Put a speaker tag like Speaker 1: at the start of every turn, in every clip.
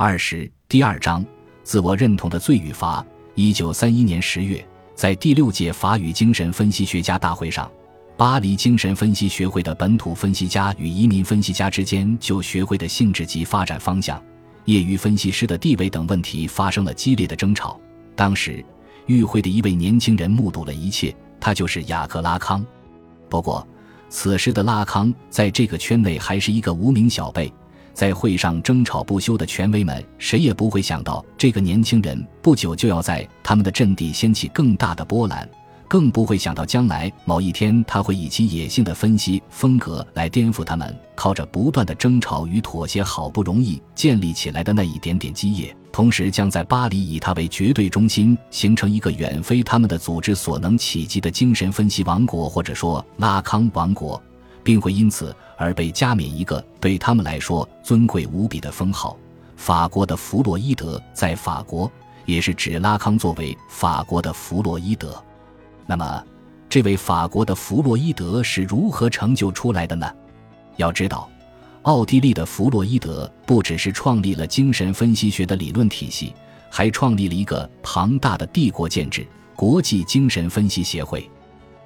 Speaker 1: 二十第二章自我认同的罪与罚。一九三一年十月，在第六届法语精神分析学家大会上，巴黎精神分析学会的本土分析家与移民分析家之间就学会的性质及发展方向、业余分析师的地位等问题发生了激烈的争吵。当时，与会的一位年轻人目睹了一切，他就是雅克·拉康。不过，此时的拉康在这个圈内还是一个无名小辈。在会上争吵不休的权威们，谁也不会想到，这个年轻人不久就要在他们的阵地掀起更大的波澜，更不会想到将来某一天他会以其野性的分析风格来颠覆他们靠着不断的争吵与妥协好不容易建立起来的那一点点基业，同时将在巴黎以他为绝对中心，形成一个远非他们的组织所能企及的精神分析王国，或者说拉康王国。并会因此而被加冕一个对他们来说尊贵无比的封号——法国的弗洛伊德，在法国也是指拉康作为法国的弗洛伊德。那么，这位法国的弗洛伊德是如何成就出来的呢？要知道，奥地利的弗洛伊德不只是创立了精神分析学的理论体系，还创立了一个庞大的帝国建制——国际精神分析协会。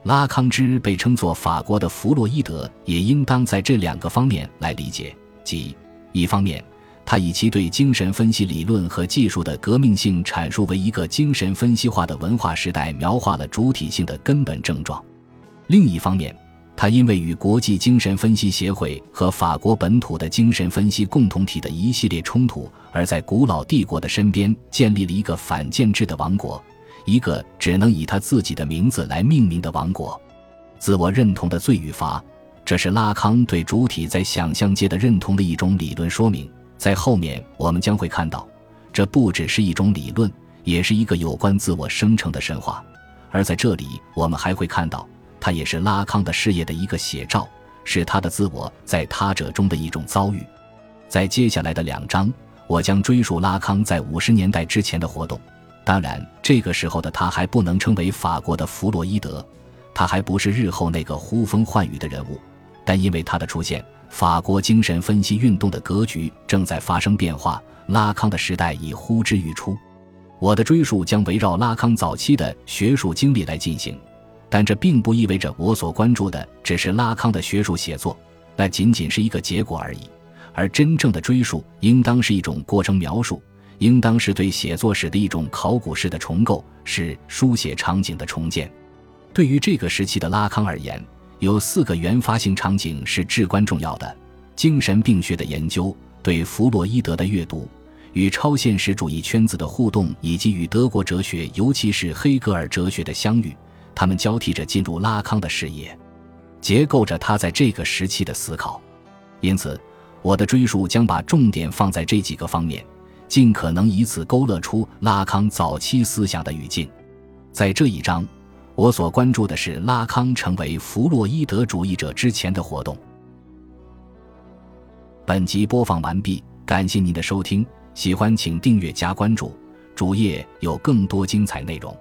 Speaker 1: 拉康之被称作法国的弗洛伊德，也应当在这两个方面来理解：即一方面，他以其对精神分析理论和技术的革命性阐述为一个精神分析化的文化时代描画了主体性的根本症状；另一方面，他因为与国际精神分析协会和法国本土的精神分析共同体的一系列冲突，而在古老帝国的身边建立了一个反建制的王国。一个只能以他自己的名字来命名的王国，自我认同的罪与罚，这是拉康对主体在想象界的认同的一种理论说明。在后面我们将会看到，这不只是一种理论，也是一个有关自我生成的神话。而在这里，我们还会看到，它也是拉康的事业的一个写照，是他的自我在他者中的一种遭遇。在接下来的两章，我将追溯拉康在五十年代之前的活动。当然，这个时候的他还不能称为法国的弗洛伊德，他还不是日后那个呼风唤雨的人物。但因为他的出现，法国精神分析运动的格局正在发生变化，拉康的时代已呼之欲出。我的追述将围绕拉康早期的学术经历来进行，但这并不意味着我所关注的只是拉康的学术写作，那仅仅是一个结果而已。而真正的追溯应当是一种过程描述。应当是对写作史的一种考古式的重构，是书写场景的重建。对于这个时期的拉康而言，有四个原发性场景是至关重要的：精神病学的研究、对弗洛伊德的阅读、与超现实主义圈子的互动，以及与德国哲学，尤其是黑格尔哲学的相遇。他们交替着进入拉康的视野，结构着他在这个时期的思考。因此，我的追述将把重点放在这几个方面。尽可能以此勾勒出拉康早期思想的语境。在这一章，我所关注的是拉康成为弗洛伊德主义者之前的活动。本集播放完毕，感谢您的收听，喜欢请订阅加关注，主页有更多精彩内容。